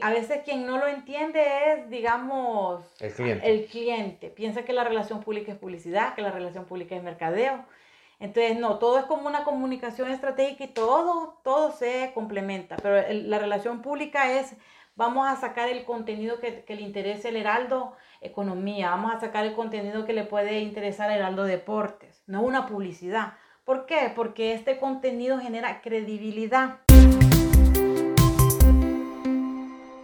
A veces quien no lo entiende es, digamos, el cliente. el cliente. Piensa que la relación pública es publicidad, que la relación pública es mercadeo. Entonces, no, todo es como una comunicación estratégica y todo, todo se complementa. Pero la relación pública es, vamos a sacar el contenido que, que, le interese al Heraldo Economía, vamos a sacar el contenido que le puede interesar al Heraldo Deportes, no una publicidad. ¿Por qué? Porque este contenido genera credibilidad.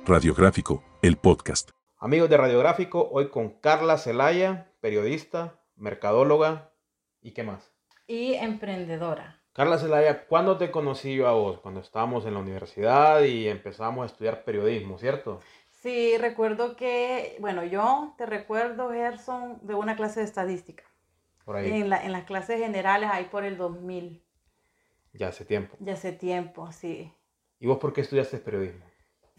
Radiográfico, el podcast. Amigos de Radiográfico, hoy con Carla Celaya, periodista, mercadóloga y qué más. Y emprendedora. Carla Celaya, ¿cuándo te conocí yo a vos? Cuando estábamos en la universidad y empezamos a estudiar periodismo, ¿cierto? Sí, recuerdo que, bueno, yo te recuerdo, Gerson, de una clase de estadística. Por ahí. En, la, en las clases generales, ahí por el 2000. Ya hace tiempo. Ya hace tiempo, sí. ¿Y vos por qué estudiaste periodismo?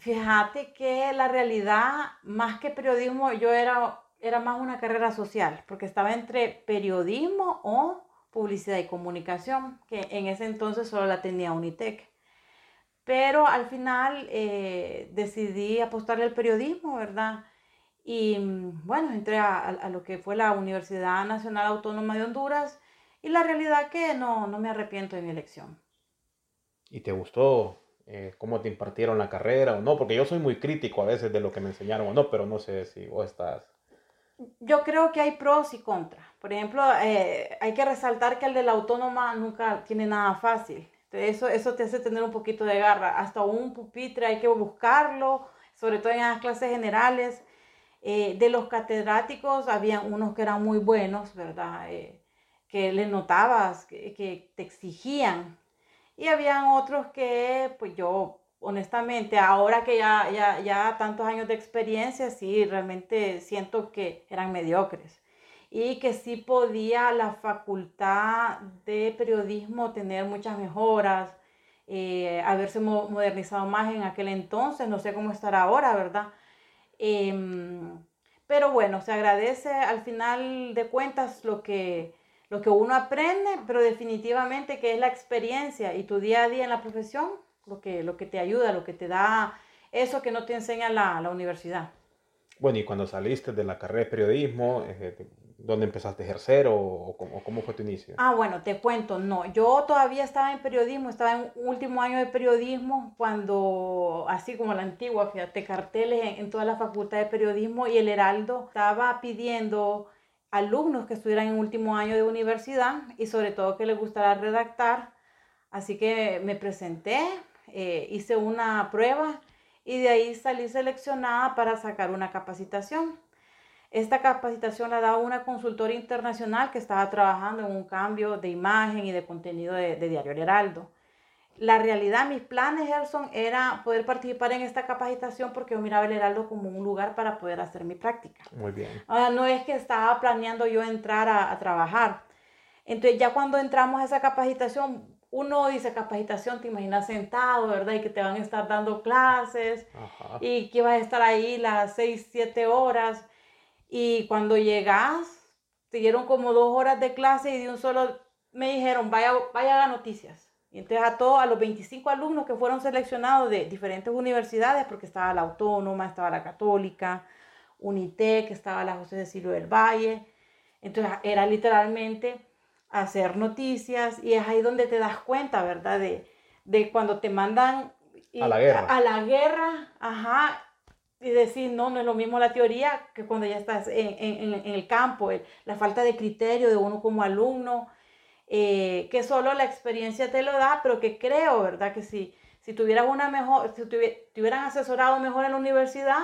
Fíjate que la realidad, más que periodismo, yo era, era más una carrera social, porque estaba entre periodismo o publicidad y comunicación, que en ese entonces solo la tenía Unitec. Pero al final eh, decidí apostarle al periodismo, ¿verdad? Y bueno, entré a, a, lo que fue la Universidad Nacional Autónoma de Honduras y la realidad que no, no me arrepiento de mi elección. ¿Y te gustó eh, cómo te impartieron la carrera o no, porque yo soy muy crítico a veces de lo que me enseñaron o no, pero no sé si vos estás... Yo creo que hay pros y contras. Por ejemplo, eh, hay que resaltar que el de la autónoma nunca tiene nada fácil. Entonces, eso, eso te hace tener un poquito de garra. Hasta un pupitre hay que buscarlo, sobre todo en las clases generales. Eh, de los catedráticos, había unos que eran muy buenos, ¿verdad? Eh, que les notabas, que, que te exigían y habían otros que, pues yo, honestamente, ahora que ya, ya, ya tantos años de experiencia, sí, realmente siento que eran mediocres. Y que sí podía la facultad de periodismo tener muchas mejoras, eh, haberse modernizado más en aquel entonces, no sé cómo estará ahora, ¿verdad? Eh, pero bueno, se agradece al final de cuentas lo que, lo que uno aprende, pero definitivamente que es la experiencia y tu día a día en la profesión, lo que, lo que te ayuda, lo que te da eso que no te enseña la, la universidad. Bueno, y cuando saliste de la carrera de periodismo, eh, ¿dónde empezaste a ejercer o, o, cómo, cómo, fue tu inicio? Ah, bueno, te cuento, no, yo todavía estaba en periodismo, estaba en último año de periodismo cuando, así como la antigua, fíjate, carteles en, en toda la facultad de periodismo y el Heraldo estaba pidiendo alumnos que estuvieran en último año de universidad y sobre todo que les gustara redactar. Así que me presenté, eh, hice una prueba y de ahí salí seleccionada para sacar una capacitación. Esta capacitación la daba una consultora internacional que estaba trabajando en un cambio de imagen y de contenido de, de Diario El Heraldo la realidad, mis planes, Gerson, era poder participar en esta capacitación porque yo miraba el Heraldo como un lugar para poder hacer mi práctica. Muy bien. Ahora, no es que estaba planeando yo entrar a, a, trabajar. Entonces, ya cuando entramos a esa capacitación, uno dice capacitación, te imaginas sentado, ¿verdad? Y que te van a estar dando clases Ajá. y que vas a estar ahí las 6, 7 horas. Y cuando llegas, te dieron como dos horas de clase y de un solo me dijeron, vaya, vaya a noticias y entonces a todos, a los 25 alumnos que fueron seleccionados de diferentes universidades, porque estaba la Autónoma, estaba la Católica, Unitec, estaba la José Cecilio del Valle. Entonces era literalmente hacer noticias y es ahí donde te das cuenta, ¿verdad? De, de cuando te mandan y, a la guerra. A, a, la guerra, ajá, y decir, no, no es lo mismo la teoría que cuando ya estás en, en, en el campo, el, la falta de criterio de uno como alumno eh, que solo la experiencia te lo da, pero que creo, ¿verdad? Que si, si tuvieras una mejor, si te, hubieran asesorado mejor en la universidad,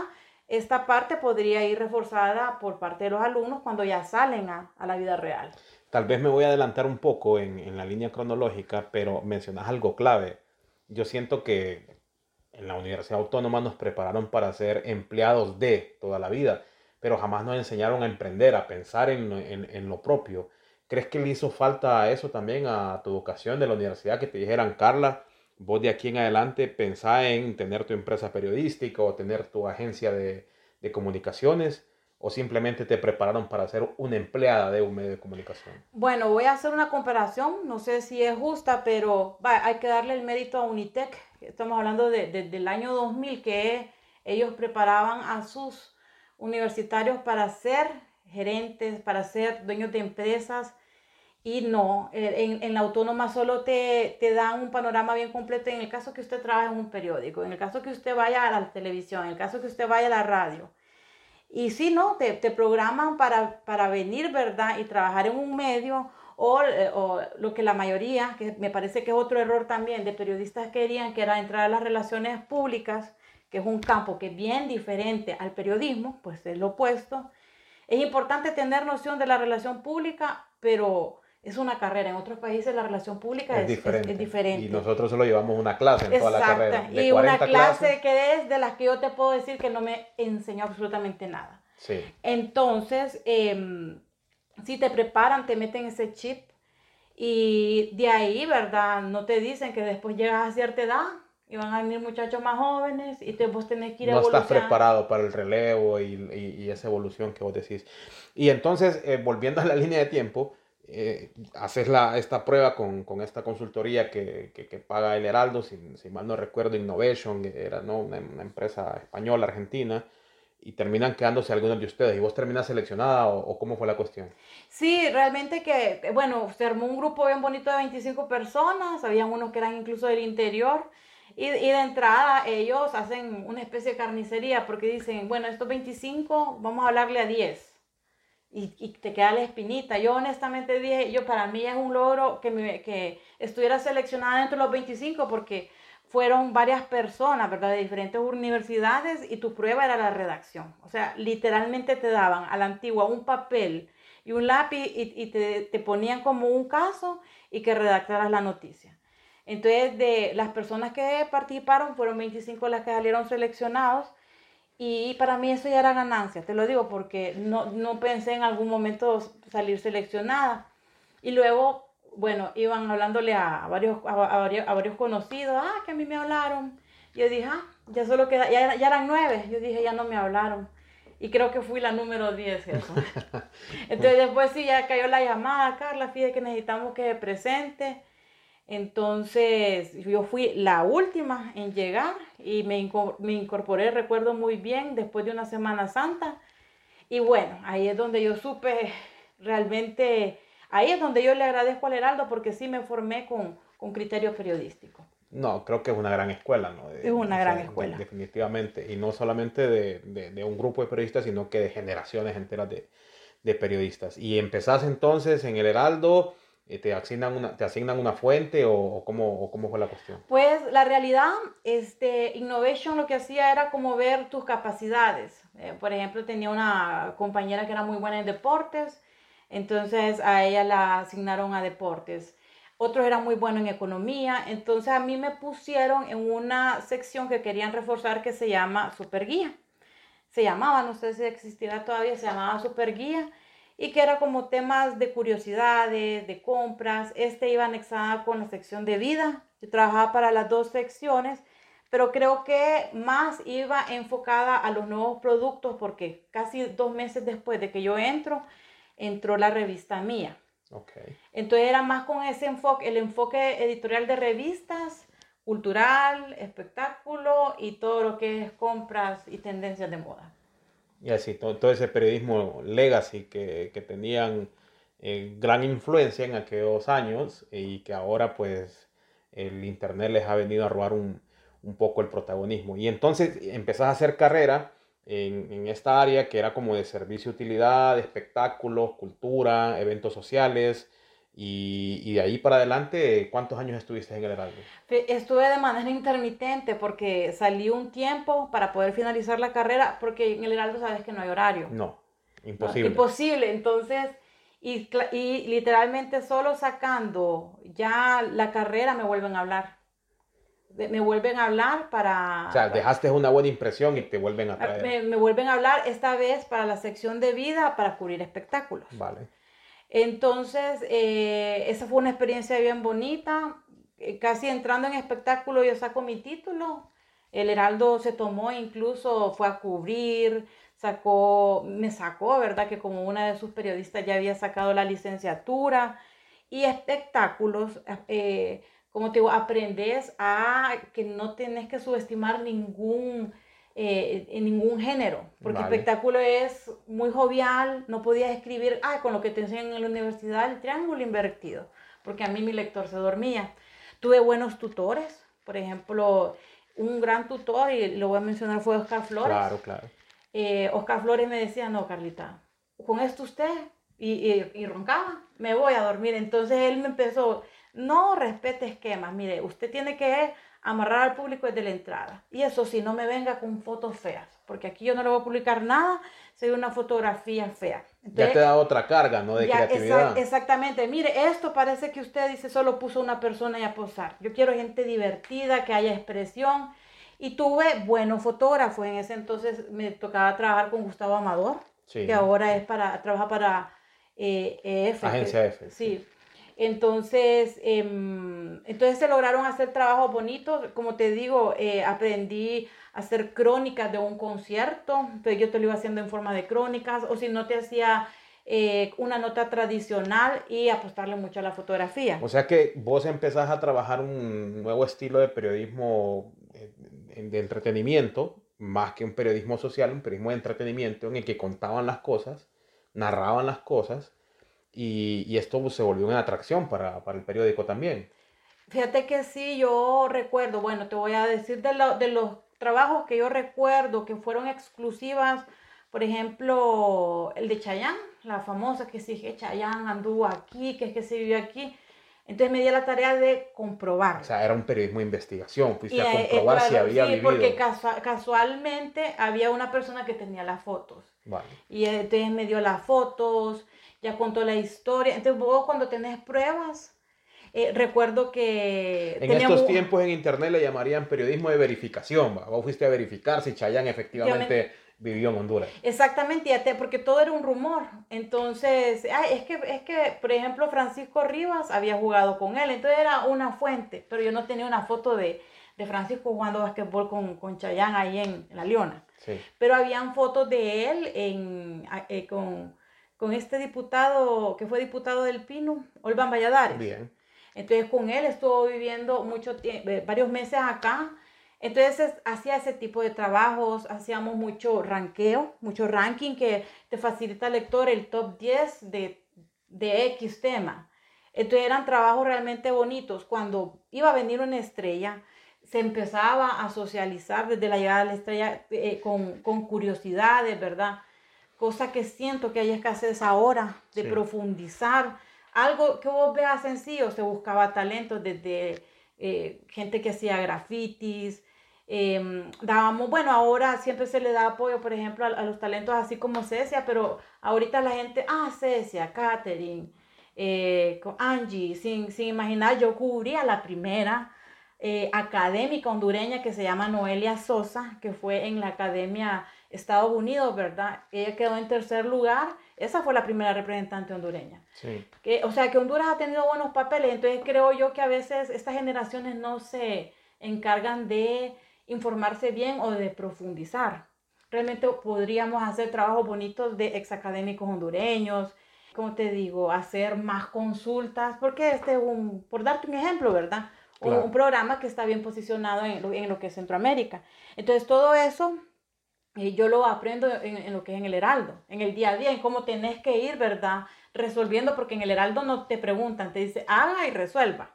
esta parte podría ir reforzada por parte de los alumnos cuando ya salen a, a la vida real. Tal vez me voy a adelantar un poco en, en la línea cronológica, pero mencionas algo clave. Yo siento que en la Universidad Autónoma nos prepararon para ser empleados de toda la vida, pero jamás nos enseñaron a emprender, a pensar en, en, en lo propio. ¿Crees que le hizo falta eso también a tu educación de la universidad? Que te dijeran, Carla, vos de aquí en adelante pensá en tener tu empresa periodística o tener tu agencia de, de comunicaciones o simplemente te prepararon para ser una empleada de un medio de comunicación? Bueno, voy a hacer una comparación, no sé si es justa, pero va, hay que darle el mérito a Unitec. Estamos hablando de, de, del año 2000, que ellos preparaban a sus universitarios para ser gerentes, para ser dueños de empresas. Y no, eh, en, en la autónoma solo te, te dan un panorama bien completo en el caso que usted trabaje en un periódico, en el caso que usted vaya a la televisión, en el caso que usted vaya a la radio. Y si no, te, te programan para, para venir, ¿verdad? Y trabajar en un medio o, eh, o, lo que la mayoría, que me parece que es otro error también de periodistas querían, que era entrar a las relaciones públicas, que es un campo que es bien diferente al periodismo, pues es lo opuesto. Es importante tener noción de la relación pública, pero es una carrera. En otros países la relación pública es, es, diferente. Es, diferente. Y nosotros solo llevamos una clase en toda la carrera. De y una clase que es de las que yo te puedo decir que no me enseñó absolutamente nada. Sí. Entonces, eh, si te preparan, te meten ese chip y de ahí, ¿verdad? No te dicen que después llegas a cierta edad y van a venir muchachos más jóvenes y te, vos tenés que ir No estás preparado para el relevo y, y, y, esa evolución que vos decís. Y entonces, eh, volviendo a la línea de tiempo, eh, haces la, esta prueba con, con esta consultoría que, que, que, paga el Heraldo, si, si, mal no recuerdo, Innovation, era ¿no? una, una, empresa española, argentina, y terminan quedándose algunos de ustedes. ¿Y vos terminas seleccionada o, o, cómo fue la cuestión? Sí, realmente que, bueno, se armó un grupo bien bonito de 25 personas, habían unos que eran incluso del interior. Y, de entrada ellos hacen una especie de carnicería porque dicen, bueno, estos 25 vamos a hablarle a 10 y, te queda la espinita. Yo honestamente dije, yo para mí es un logro que, que estuviera seleccionada entre los 25 porque fueron varias personas, ¿verdad? De diferentes universidades y tu prueba era la redacción. O sea, literalmente te daban a la antigua un papel y un lápiz y, y te, te ponían como un caso y que redactaras la noticia. Entonces, de las personas que participaron, fueron 25 las que salieron seleccionados. Y para mí eso ya era ganancia, te lo digo, porque no, no pensé en algún momento salir seleccionada. Y luego, bueno, iban hablándole a varios, a, a varios, a varios conocidos, ah, que a mí me hablaron. Yo dije, ah, ya solo queda, ya, ya eran nueve. Yo dije, ya no me hablaron. Y creo que fui la número 10. Eso. Entonces después sí, ya cayó la llamada, Carla, fíjate que necesitamos que se presente. Entonces yo fui la última en llegar y me, me incorporé, recuerdo muy bien, después de una Semana Santa. Y bueno, ahí es donde yo supe realmente, ahí es donde yo le agradezco al Heraldo porque sí me formé con, con criterio periodístico. No, creo que es una gran escuela, ¿no? De, es una gran escuela. Definitivamente. Y no solamente de, un grupo de periodistas, sino que de generaciones enteras de, de periodistas. Y empezás entonces en el Heraldo te asignan una, te asignan una fuente o, o, cómo, o, cómo, fue la cuestión? Pues la realidad, este, Innovation lo que hacía era como ver tus capacidades. Eh, por ejemplo, tenía una compañera que era muy buena en deportes, entonces a ella la asignaron a deportes. Otros eran muy buenos en economía, entonces a mí me pusieron en una sección que querían reforzar que se llama Superguía. Se llamaba, no sé si existirá todavía, se llamaba Superguía y que era como temas de curiosidades, de compras. Este iba anexada con la sección de vida. Yo trabajaba para las dos secciones, pero creo que más iba enfocada a los nuevos productos porque casi dos meses después de que yo entro, entró la revista mía. Okay. Entonces era más con ese enfoque, el enfoque editorial de revistas, cultural, espectáculo y todo lo que es compras y tendencias de moda y así, todo, ese periodismo legacy que, que tenían eh, gran influencia en aquellos años y que ahora pues el Internet les ha venido a robar un, un poco el protagonismo. Y entonces empezás a hacer carrera en, en, esta área que era como de servicio, utilidad, espectáculos, cultura, eventos sociales, y, y, de ahí para adelante, ¿cuántos años estuviste en el Heraldo? Estuve de manera intermitente porque salí un tiempo para poder finalizar la carrera, porque en el Heraldo sabes que no hay horario. No, imposible. No, imposible, entonces, y, y literalmente solo sacando ya la carrera me vuelven a hablar. Me vuelven a hablar para... O sea, dejaste una buena impresión y te vuelven a traer. Me, me vuelven a hablar esta vez para la sección de vida para cubrir espectáculos. Vale. Entonces, eh, esa fue una experiencia bien bonita. Eh, casi entrando en espectáculo yo saco mi título. El Heraldo se tomó, incluso fue a cubrir, sacó, me sacó, ¿verdad? Que como una de sus periodistas ya había sacado la licenciatura. Y espectáculos, eh, como te digo, aprendes a que no tenés que subestimar ningún eh, en ningún género, porque espectáculo es muy jovial, no podías escribir, ah, con lo que te enseñan en la universidad, el triángulo invertido, porque a mí mi lector se dormía. Tuve buenos tutores, por ejemplo, un gran tutor, y lo voy a mencionar, fue Oscar Flores. Claro, claro. Eh, Oscar Flores me decía, no, Carlita, con esto usted, y, y, y roncaba, me voy a dormir. Entonces él me empezó, no respete esquemas, mire, usted tiene que amarrar al público desde la entrada. Y eso sí, no me venga con fotos feas, porque aquí yo no le voy a publicar nada hay una fotografía fea. ya te da otra carga, ¿no? De creatividad. exactamente. Mire, esto parece que usted dice solo puso una persona y a posar. Yo quiero gente divertida, que haya expresión. Y tuve buenos fotógrafos. En ese entonces me tocaba trabajar con Gustavo Amador, que ahora es para, trabaja para eh, Agencia F. sí. Entonces, em, entonces se lograron hacer trabajos bonitos. Como te digo, eh, aprendí a hacer crónicas de un concierto. Entonces yo te lo iba haciendo en forma de crónicas. O si no, te hacía eh, una nota tradicional y apostarle mucho a la fotografía. O sea que vos empezás a trabajar un nuevo estilo de periodismo eh, de entretenimiento, más que un periodismo social, un periodismo de entretenimiento en el que contaban las cosas, narraban las cosas y, esto se volvió una atracción para, el periódico también. Fíjate que sí, yo recuerdo, bueno, te voy a decir de, de los trabajos que yo recuerdo que fueron exclusivas, por ejemplo, el de Chayán, la famosa que sí, que Chayán anduvo aquí, que es que se vivió aquí. Entonces me di la tarea de comprobar. O sea, era un periodismo de investigación, fuiste a eh, comprobar si había sí, porque casualmente había una persona que tenía las fotos. Vale. Y entonces me dio las fotos, ya contó la historia. Entonces vos cuando tenés pruebas, eh, recuerdo que... En estos tiempos en Internet le llamarían periodismo de verificación. ¿va? Vos fuiste a verificar si Chayanne efectivamente vivió en Honduras. Exactamente, porque todo era un rumor. Entonces, es, que, es que, por ejemplo, Francisco Rivas había jugado con él, entonces era una fuente, pero yo no tenía una foto de, de Francisco jugando basquetbol con, con Chayanne ahí en, La Leona. Sí. Pero habían fotos de él en, eh, con con este diputado que fue diputado del Pino, Olvan Valladares. Bien. Entonces con él estuvo viviendo mucho tiempo, eh, varios meses acá. Entonces hacía ese tipo de trabajos, hacíamos mucho ranqueo, mucho ranking que te facilita al lector el top 10 de, de X tema. Entonces eran trabajos realmente bonitos. Cuando iba a venir una estrella, se empezaba a socializar desde la llegada de la estrella eh, con, con curiosidades, ¿verdad? Cosa que siento que hay escasez ahora de profundizar. Algo que vos veas sencillo, se buscaba talento desde eh, gente que hacía grafitis, em, dábamos, bueno, ahora siempre se le da apoyo, por ejemplo, a, los talentos así como Cecia, pero ahorita la gente, ah, Cecia, Katherine, eh, Angie, sin, sin imaginar, yo cubría la primera eh, académica hondureña que se llama Noelia Sosa, que fue en la Academia Estados Unidos, ¿verdad? Ella quedó en tercer lugar. Esa fue la primera representante hondureña. Sí. Que, o sea, que Honduras ha tenido buenos papeles. Entonces creo yo que a veces estas generaciones no se encargan de informarse bien o de profundizar. Realmente podríamos hacer trabajos bonitos de exacadémicos hondureños, como te digo, hacer más consultas, porque este un, por darte un ejemplo, ¿verdad? Un, programa que está bien posicionado en lo, en lo que es Centroamérica. Entonces todo eso y yo lo aprendo en, lo que es en el Heraldo, en el día a día, en cómo tenés que ir, ¿verdad? Resolviendo, porque en el Heraldo no te preguntan, te dice haga y resuelva.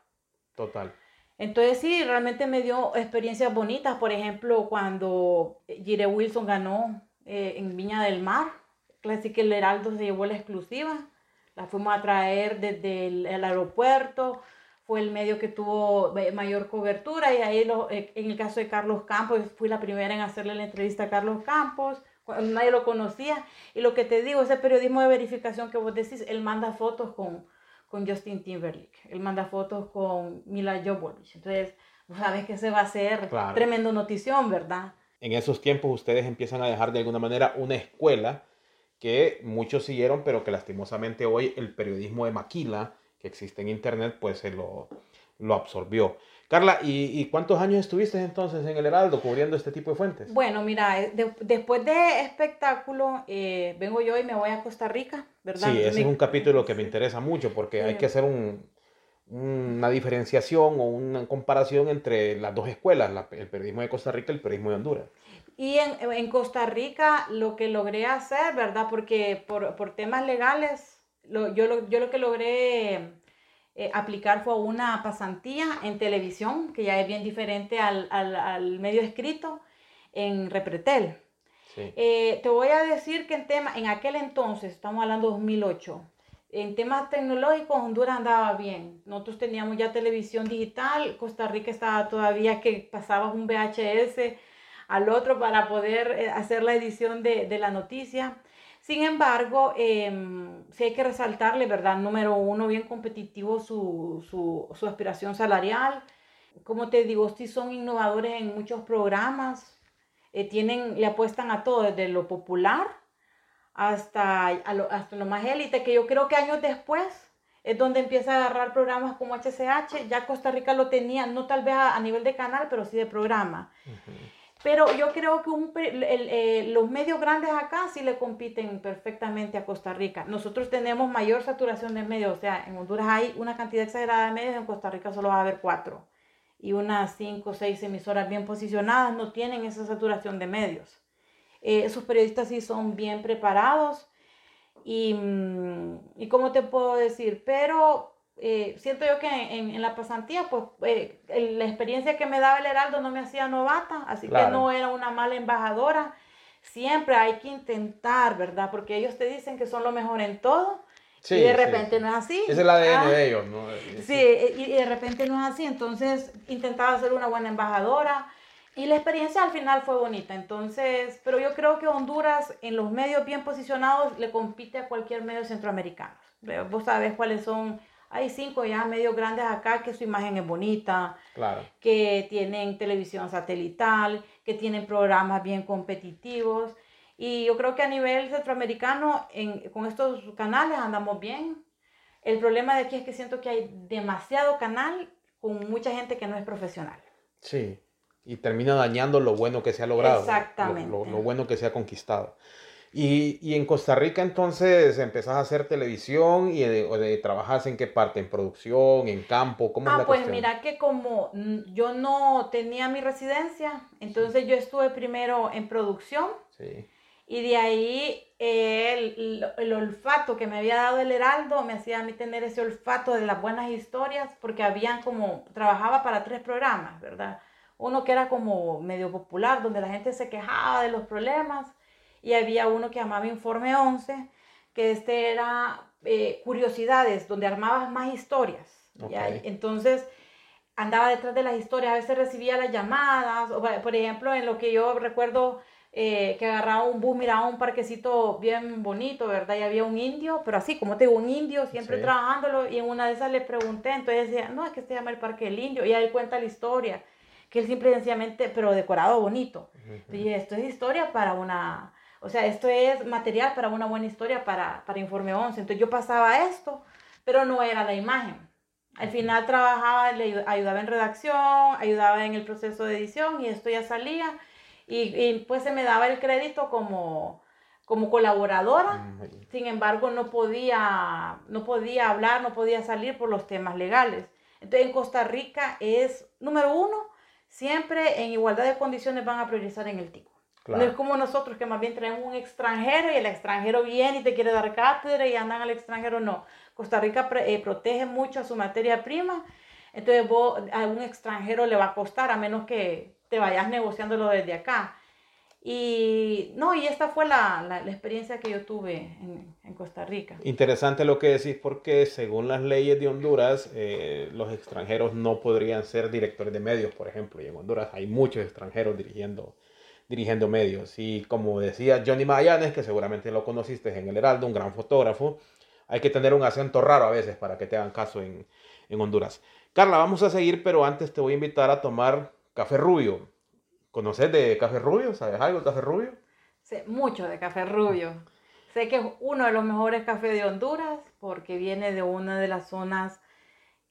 Total. Entonces sí, realmente me dio experiencias bonitas. Por ejemplo, cuando Jire Wilson ganó eh, en Viña del Mar, así que el Heraldo se llevó la exclusiva. La fuimos a traer desde el aeropuerto fue el medio que tuvo mayor cobertura y ahí lo, eh, en el caso de Carlos Campos, fui la primera en hacerle la entrevista a Carlos Campos, nadie lo conocía. Y lo que te digo, ese periodismo de verificación que vos decís, él manda fotos con, con Justin Timberlake, él manda fotos con Mila Jovovich. Entonces, sabes que se va a hacer tremendo notición, ¿verdad? En esos tiempos ustedes empiezan a dejar de alguna manera una escuela que muchos siguieron, pero que lastimosamente hoy el periodismo de Maquila existe en Internet, pues se lo, lo absorbió. Carla, ¿y, cuántos años estuviste entonces en el Heraldo cubriendo este tipo de fuentes? Bueno, mira, eh, después de espectáculo, eh, vengo yo y me voy a Costa Rica, ¿verdad? Sí, ese es un capítulo que me interesa mucho porque hay que hacer un, una diferenciación o una comparación entre las dos escuelas, el periodismo de Costa Rica y el periodismo de Honduras. Y en, en, Costa Rica lo que logré hacer, ¿verdad? Porque por, por temas legales, lo, yo, lo, yo lo que logré eh, aplicar fue una pasantía en televisión, que ya es bien diferente al, al, al medio escrito, en Repretel. Sí. Eh, te voy a decir que en tema, en aquel entonces, estamos hablando de 2008, en temas tecnológicos Honduras andaba bien. Nosotros teníamos ya televisión digital, Costa Rica estaba todavía que pasaba un VHS al otro para poder eh, hacer la edición de, de la noticia. Sin embargo, eh, sí hay que resaltarle, ¿verdad? Número uno, bien competitivo su, su, aspiración salarial. Como te digo, sí son innovadores en muchos programas. Eh, tienen, le apuestan a todo, desde lo popular hasta, lo, hasta lo más élite, que yo creo que años después es donde empieza a agarrar programas como HCH. Ya Costa Rica lo tenía, no tal vez a, nivel de canal, pero sí de programa. Uh. Pero yo creo que eh, los medios grandes acá sí le compiten perfectamente a Costa Rica. Nosotros tenemos mayor saturación de medios, o sea, en Honduras hay una cantidad exagerada de medios, en Costa Rica solo va a haber cuatro. Y unas cinco o seis emisoras bien posicionadas no tienen esa saturación de medios. Eh, esos periodistas sí son bien preparados y, mm, y ¿cómo te puedo decir? Pero eh, siento yo que en, en la pasantía, pues eh, la experiencia que me daba el Heraldo no me hacía novata, así claro. que no era una mala embajadora. Siempre hay que intentar, ¿verdad? Porque ellos te dicen que son lo mejor en todo. Sí, y de repente sí. no es así. Es el ADN ah, de ellos, ¿no? Sí, y de repente no es así. Entonces intentaba ser una buena embajadora. Y la experiencia al final fue bonita, entonces, pero yo creo que Honduras en los medios bien posicionados le compite a cualquier medio centroamericano. Vos sabés cuáles son hay cinco ya medios grandes acá que su imagen es bonita, claro. que tienen televisión satelital, que tienen programas bien competitivos. Y yo creo que a nivel centroamericano, en, con estos canales andamos bien. El problema de aquí es que siento que hay demasiado canal con mucha gente que no es profesional. Sí, y termina dañando lo bueno que se ha logrado. Exactamente. Lo, lo, lo bueno que se ha conquistado. Y, y, en Costa Rica entonces empezás a hacer televisión y de, de, trabajas en qué parte, en producción, en campo, ¿cómo ah, es la pues cuestión? mira que como yo no tenía mi residencia, entonces yo estuve primero en producción sí. y de ahí el, el, olfato que me había dado el Heraldo me hacía a mí tener ese olfato de las buenas historias porque habían como, trabajaba para tres programas, ¿verdad? Uno que era como medio popular, donde la gente se quejaba de los problemas y había uno que llamaba Informe 11, que este era eh, curiosidades, donde armabas más historias. Okay. Entonces, andaba detrás de las historias, a veces recibía las llamadas, o, por ejemplo, en lo que yo recuerdo eh, que agarraba un bus, miraba un parquecito bien bonito, ¿verdad? Y había un indio, pero así, como te digo, un indio siempre sí. trabajándolo, y en una de esas le pregunté, entonces decía, no, es que se llama el Parque del Indio, y ahí cuenta la historia, que él simple y sencillamente, pero decorado bonito. Uh -huh. Y esto es historia para una o sea, esto es material para una buena historia para, para Informe 11. Entonces yo pasaba esto, pero no era la imagen. Al final trabajaba, le ayudaba en redacción, ayudaba en el proceso de edición y esto ya salía. Y, y pues se me daba el crédito como, como colaboradora. Sin embargo, no podía, no podía hablar, no podía salir por los temas legales. Entonces en Costa Rica es, número uno, siempre en igualdad de condiciones van a priorizar en el tico. Claro. No es como nosotros que más bien traemos un extranjero y el extranjero viene y te quiere dar cátedra y andan al extranjero. No. Costa Rica eh, protege mucho a su materia prima. Entonces vos, a un extranjero le va a costar a menos que te vayas negociándolo desde acá. Y no, y esta fue la, la, la experiencia que yo tuve en, en, Costa Rica. Interesante lo que decís porque según las leyes de Honduras, eh, los extranjeros no podrían ser directores de medios, por ejemplo. Y en Honduras hay muchos extranjeros dirigiendo dirigiendo medios. Y como decía Johnny Magallanes, que seguramente lo conociste en el Heraldo, un gran fotógrafo, hay que tener un acento raro a veces para que te hagan caso en, en Honduras. Carla, vamos a seguir, pero antes te voy a invitar a tomar café rubio. ¿Conoces de café rubio? ¿Sabes algo de café rubio? Sé mucho de café rubio. Sé que es uno de los mejores cafés de Honduras porque viene de una de las zonas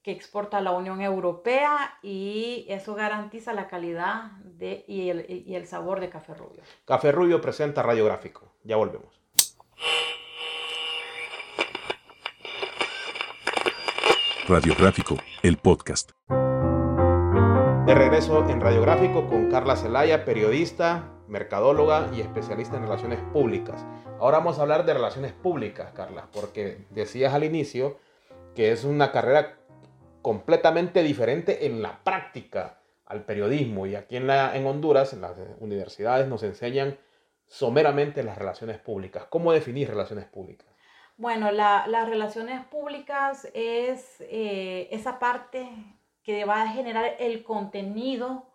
que exporta a la Unión Europea y eso garantiza la calidad de, y, el, y el sabor de Café Rubio. Café Rubio presenta Radiográfico. Ya volvemos. Radiográfico, el podcast. De regreso en Radiográfico con Carla Celaya, periodista, mercadóloga y especialista en relaciones públicas. Ahora vamos a hablar de relaciones públicas, Carla, porque decías al inicio que es una carrera completamente diferente en la práctica al periodismo. Y aquí en, la, en Honduras, en las universidades, nos enseñan someramente las relaciones públicas. ¿Cómo definir relaciones públicas? Bueno, las relaciones públicas es eh, esa parte que va a generar el contenido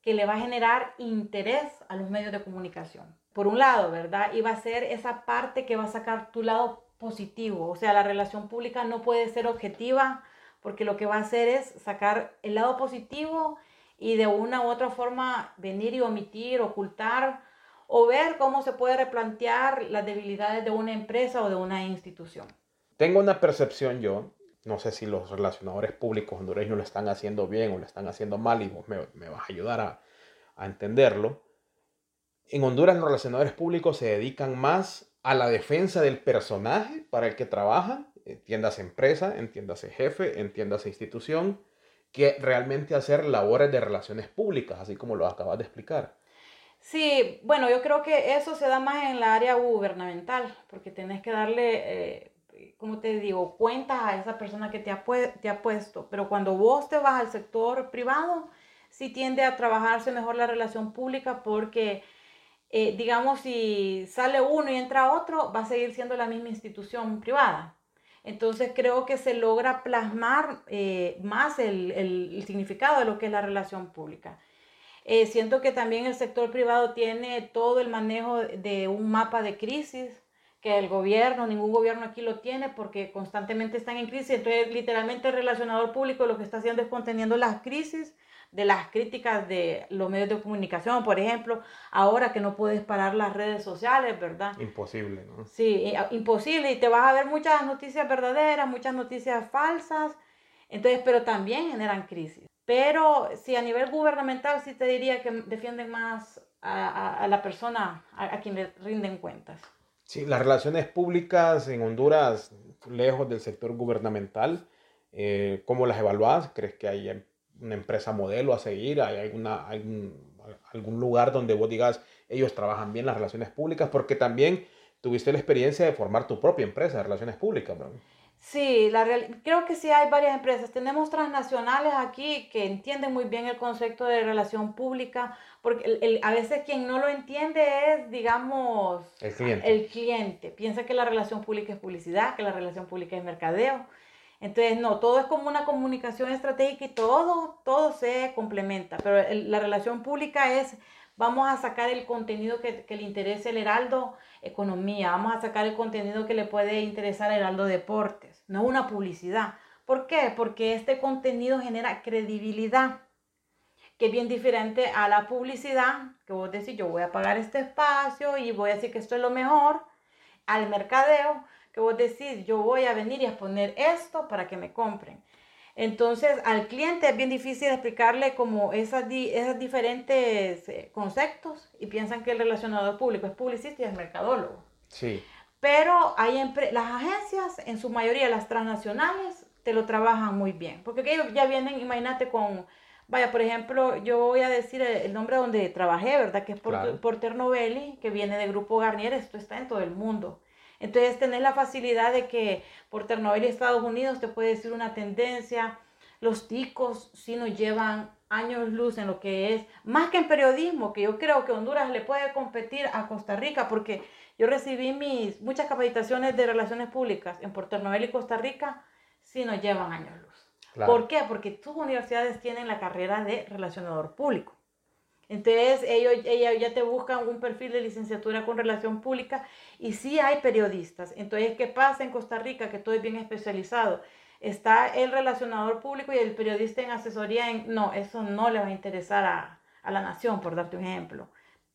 que le va a generar interés a los medios de comunicación. Por un lado, ¿verdad? Y va a ser esa parte que va a sacar tu lado positivo. O sea, la relación pública no puede ser objetiva porque lo que va a hacer es sacar el lado positivo y de una u otra forma venir y omitir, ocultar o ver cómo se puede replantear las debilidades de una empresa o de una institución. Tengo una percepción yo, no sé si los relacionadores públicos hondureños lo están haciendo bien o lo están haciendo mal y vos me, me vas a ayudar a, a entenderlo. En Honduras los relacionadores públicos se dedican más a la defensa del personaje para el que trabajan, entiéndase empresa, entiéndase jefe, entiéndase institución, que realmente hacer labores de relaciones públicas, así como lo acabas de explicar. Sí, bueno, yo creo que eso se da más en la área gubernamental, porque tenés que darle, eh, como te digo, cuentas a esa persona que te ha, puesto. Pero cuando vos te vas al sector privado, sí tiende a trabajarse mejor la relación pública porque, eh, digamos, si sale uno y entra otro, va a seguir siendo la misma institución privada. Entonces creo que se logra plasmar eh, más el, el, significado de lo que es la relación pública. Eh, siento que también el sector privado tiene todo el manejo de un mapa de crisis, que el gobierno, ningún gobierno aquí lo tiene porque constantemente están en crisis. Entonces, literalmente el relacionador público lo que está haciendo es conteniendo las crisis de las críticas de los medios de comunicación, por ejemplo, ahora que no puedes parar las redes sociales, ¿verdad? Imposible, ¿no? Sí, imposible y te vas a ver muchas noticias verdaderas, muchas noticias falsas, entonces, pero también generan crisis. Pero si a nivel gubernamental sí te diría que defienden más a, la persona a, quien le rinden cuentas. Sí, las relaciones públicas en Honduras, lejos del sector gubernamental, eh, ¿cómo las evaluás? ¿Crees que hay una empresa modelo a seguir? ¿Hay alguna, algún, algún lugar donde vos digas, ellos trabajan bien las relaciones públicas? Porque también tuviste la experiencia de formar tu propia empresa de relaciones públicas, ¿no? Sí, la creo que sí hay varias empresas. Tenemos transnacionales aquí que entienden muy bien el concepto de relación pública, porque el, a veces quien no lo entiende es, digamos, el cliente. el cliente. Piensa que la relación pública es publicidad, que la relación pública es mercadeo. Entonces, no, todo es como una comunicación estratégica y todo, todo se complementa, pero la relación pública es, vamos a sacar el contenido que, que le interese al Heraldo Economía, vamos a sacar el contenido que le puede interesar al Heraldo Deportes no es una publicidad. ¿Por qué? Porque este contenido genera credibilidad, que es bien diferente a la publicidad, que vos decís, yo voy a pagar este espacio y voy a decir que esto es lo mejor, al mercadeo, que vos decís, yo voy a venir y a poner esto para que me compren. Entonces, al cliente es bien difícil explicarle como esas, esos diferentes eh, conceptos y piensan que el relacionador público es publicista y es mercadólogo. Sí. Pero hay las agencias, en su mayoría las transnacionales, te lo trabajan muy bien. Porque ellos ya vienen, imagínate con, vaya, por ejemplo, yo voy a decir el nombre donde trabajé, ¿verdad? Que es por, Porter Novelli, que viene del grupo Garnier, esto está en todo el mundo. Entonces, tener la facilidad de que Porter Novelli Estados Unidos te puede decir una tendencia. Los ticos sí nos llevan años luz en lo que es, más que en periodismo, que yo creo que Honduras le puede competir a Costa Rica, porque yo recibí mis muchas capacitaciones de relaciones públicas en Puerto Novel y Costa Rica, sí nos llevan años luz. ¿Por qué? Porque tus universidades tienen la carrera de relacionador público. Entonces, ellos, ellos ya te buscan un perfil de licenciatura con relación pública y sí hay periodistas. Entonces, ¿qué pasa en Costa Rica? Que todo es bien especializado. Está el relacionador público y el periodista en asesoría. En, no, eso no le va a interesar a, a la nación, por darte un ejemplo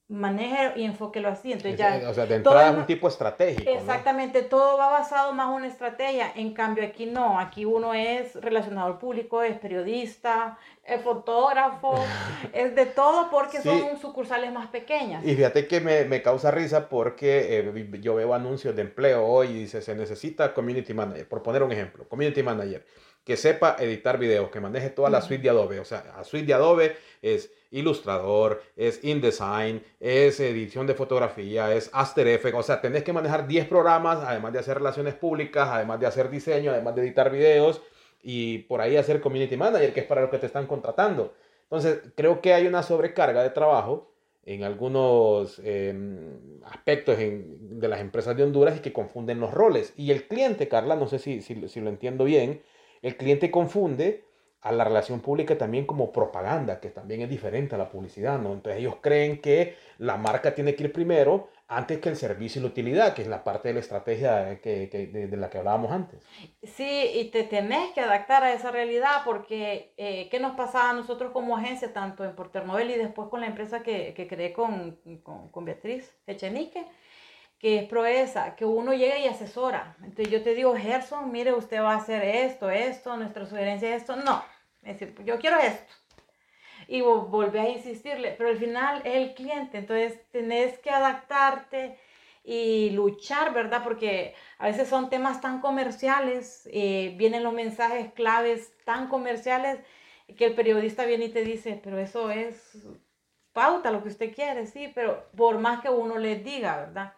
maneje y enfóquelo así. Entonces ya, o sea, de entrada es un tipo estratégico. Exactamente, todo va basado más en una estrategia. En cambio, aquí no, aquí uno es relacionador público, es periodista, es fotógrafo, es de todo porque son sucursales más pequeñas. Y fíjate que me, me causa risa porque eh, yo veo anuncios de empleo hoy y dice se necesita community manager, por poner un ejemplo, community manager que sepa editar videos, que maneje toda la suite de Adobe. O sea, la suite de Adobe es Ilustrador, es InDesign, es edición de fotografía, es After Effects. O sea, tenés que manejar 10 programas, además de hacer relaciones públicas, además de hacer diseño, además de editar videos y por ahí hacer Community Manager, que es para lo que te están contratando. Entonces, creo que hay una sobrecarga de trabajo en algunos em, aspectos de las empresas de Honduras y que confunden los roles. Y el cliente, Carla, no sé si, si, si lo entiendo bien, el cliente confunde a la relación pública también como propaganda, que también es diferente a la publicidad, ¿no? Entonces ellos creen que la marca tiene que ir primero antes que el servicio y la utilidad, que es la parte de la estrategia que, de, la que hablábamos antes. Sí, y te tenés que adaptar a esa realidad porque eh, ¿qué nos pasaba a nosotros como agencia, tanto en Porternovel y después con la empresa que, que creé con, con, con Beatriz Echenique? Que es proeza, que uno llega y asesora. Entonces yo te digo, Gerson, mire, usted va a hacer esto, esto, nuestra sugerencia es esto. No, es decir, yo quiero esto. Y volví a insistirle, pero al final es el cliente, entonces tenés que adaptarte y luchar, ¿verdad? Porque a veces son temas tan comerciales, eh, vienen los mensajes claves tan comerciales que el periodista viene y te dice, pero eso es pauta, lo que usted quiere, sí, pero por más que uno le diga, ¿verdad?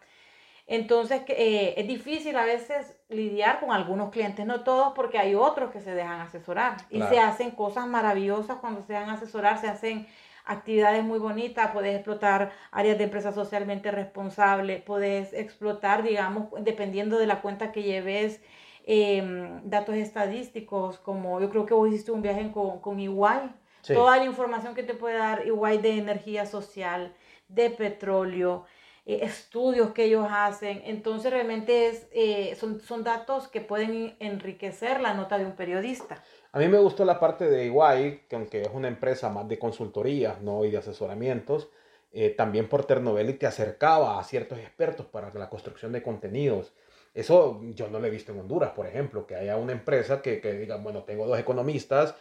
Entonces, eh, es difícil a veces lidiar con algunos clientes, no todos, porque hay otros que se dejan asesorar y se hacen cosas maravillosas cuando se dejan asesorar, se hacen actividades muy bonitas, puedes explotar áreas de empresa socialmente responsable, puedes explotar, digamos, dependiendo de la cuenta que lleves, em, datos estadísticos, como yo creo que vos hiciste un viaje con, con Iguay, toda la información que te puede dar Iguay de energía social, de petróleo, eh, estudios que ellos hacen. Entonces realmente es, eh, son, son datos que pueden enriquecer la nota de un periodista. A mí me gustó la parte de Iguay, que aunque es una empresa más de consultoría ¿no? y de asesoramientos, eh, también por Ternovelli te acercaba a ciertos expertos para la construcción de contenidos. Eso yo no lo he visto en Honduras, por ejemplo, que haya una empresa que, que diga, bueno, tengo dos economistas,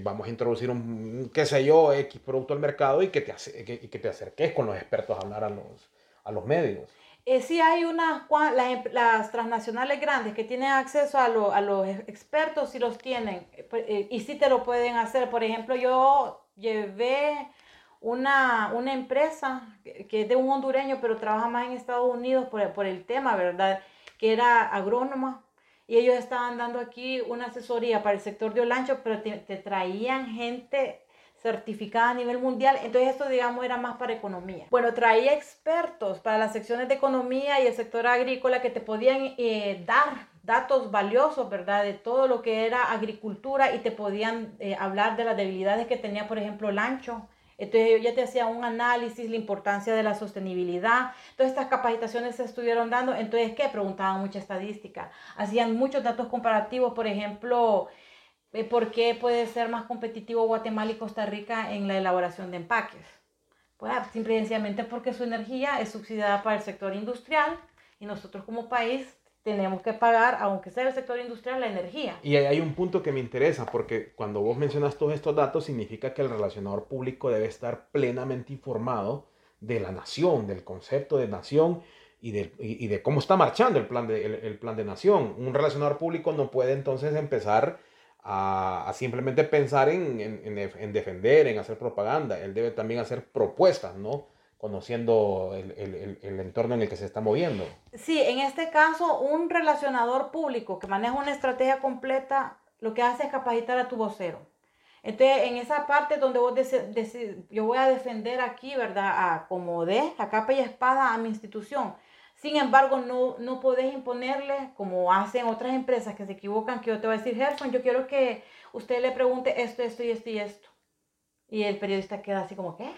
vamos a introducir un, qué sé yo, X producto al mercado y que te, que, que te acerques con los expertos a hablar a los, a los medios. Eh, sí hay unas, las, em, las, transnacionales grandes que tienen acceso a, a los expertos, sí los tienen, eh, pues, eh, y sí te lo pueden hacer. Por ejemplo, yo llevé una, una empresa que, es de un hondureño, pero trabaja más en Estados Unidos por, por el tema, ¿verdad? Que era agrónoma. Y ellos estaban dando aquí una asesoría para el sector de Olancho, pero te traían gente certificada a nivel mundial, entonces esto digamos era más para economía. Bueno, traía expertos para las secciones de economía y el sector agrícola que te podían eh, dar datos valiosos, ¿verdad? De todo lo que era agricultura y te podían eh, hablar de las debilidades que tenía, por ejemplo, el ancho. Entonces yo ya te hacía un análisis, la importancia de la sostenibilidad. Todas estas capacitaciones se estuvieron dando. Entonces, ¿qué? Preguntaban mucha estadística. Hacían muchos datos comparativos, por ejemplo, ¿Por qué puede ser más competitivo Guatemala y Costa Rica en la elaboración de empaques? Pues simplemente porque su energía es subsidiada para el sector industrial y nosotros como país tenemos que pagar, aunque sea el sector industrial, la energía. Y hay un punto que me interesa, porque cuando vos mencionas todos estos datos, significa que el relacionador público debe estar plenamente informado de la nación, del concepto de nación y de, y de cómo está marchando el plan de, el plan de nación. Un relacionador público no puede entonces empezar a, simplemente pensar en, en, defender, en hacer propaganda. Él debe también hacer propuestas, ¿no? Conociendo el, el, el, entorno en el que se está moviendo. Sí, en este caso, un relacionador público que maneja una estrategia completa, lo que hace es capacitar a tu vocero. Entonces, en esa parte donde vos decís, yo voy a defender aquí, ¿verdad? A como de, a capa y espada a mi institución sin embargo, no, no podés imponerle, como hacen otras empresas que se equivocan, que yo te voy a decir, Gerson, yo quiero que usted le pregunte esto, esto y esto y esto. Y el periodista queda así como, ¿qué?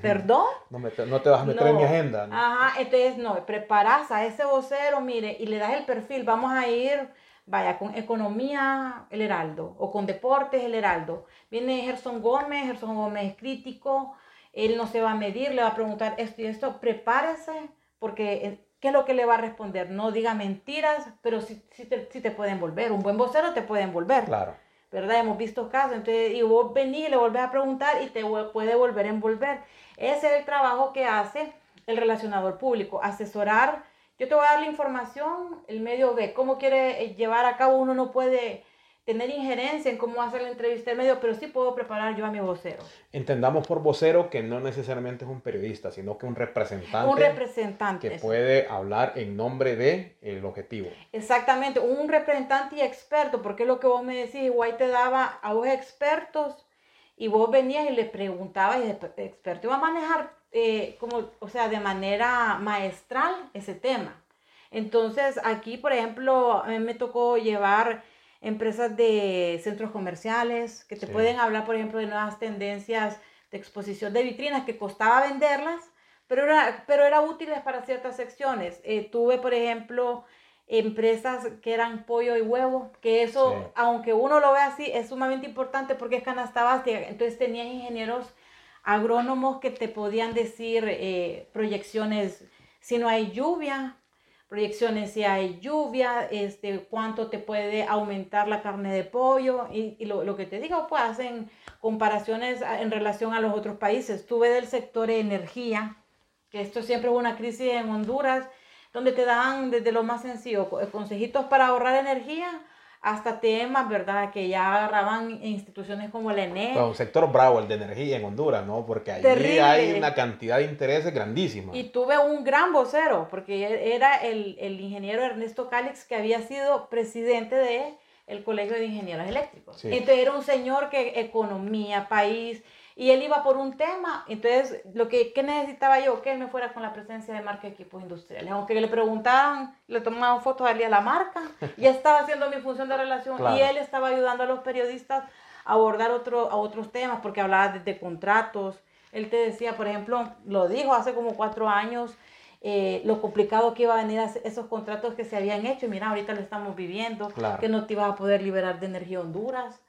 ¿Perdón? No, te vas a meter en mi agenda. Ajá, entonces no, preparas a ese vocero, mire, y le das el perfil, vamos a ir, vaya, con economía, el Heraldo, o con deportes, el Heraldo. Viene Gerson Gómez, Gerson Gómez es crítico, él no se va a medir, le va a preguntar esto y esto, prepárese, porque ¿Qué es lo que le va a responder? No diga mentiras, pero sí, te, te, pueden volver. Un buen vocero te puede envolver. Claro. ¿Verdad? Hemos visto casos. Entonces, y vos venís y le volvés a preguntar y te puede volver a envolver. Ese es el trabajo que hace el relacionador público. Asesorar. Yo te voy a dar la información, el medio ve cómo quiere eh, llevar a cabo. Uno no puede tener injerencia en cómo hacer la entrevista del medio, pero sí puedo preparar yo a mi vocero. Entendamos por vocero que no necesariamente es un periodista, sino que un representante. Un representante. Que puede hablar en nombre del el objetivo. Exactamente, un representante y experto, porque es lo que vos me decís, igual te daba a vos expertos y vos venías y le preguntabas y el experto iba a manejar eh, como, o sea, de manera maestral ese tema. Entonces, aquí, por ejemplo, a mí me tocó llevar empresas de centros comerciales que te pueden hablar, por ejemplo, de nuevas tendencias de exposición de vitrinas que costaba venderlas, pero era, pero era útiles para ciertas secciones. Eh, tuve, por ejemplo, empresas que eran pollo y huevo, que eso, aunque uno lo ve así, es sumamente importante porque es canasta básica. Entonces tenías ingenieros agrónomos que te podían decir eh, proyecciones si no hay lluvia, proyecciones si hay lluvia, este, cuánto te puede aumentar la carne de pollo y, lo, lo, que te digo, pues hacen comparaciones en relación a los otros países. Tuve del sector energía, que esto siempre es una crisis en Honduras, donde te dan desde lo más sencillo, consejitos para ahorrar energía hasta temas, ¿verdad? Que ya agarraban instituciones como la ENE. un sector bravo, el de energía en Honduras, ¿no? Porque ahí hay una cantidad de intereses grandísima. Y tuve un gran vocero, porque era el, el ingeniero Ernesto Cálix, que había sido presidente de el Colegio de Ingenieros Eléctricos. Entonces era un señor que economía, país, y él iba por un tema, entonces lo que, necesitaba yo, que él me fuera con la presencia de marca de equipos industriales. Aunque le preguntaban, le tomaban fotos a la marca, ya estaba haciendo mi función de relación y él estaba ayudando a los periodistas a abordar otro, a otros temas, porque hablaba de, contratos. Él te decía, por ejemplo, lo dijo hace como cuatro años, eh, lo complicado que iba a venir a esos contratos que se habían hecho. Y mira, ahorita lo estamos viviendo, que no te ibas a poder liberar de energía Honduras.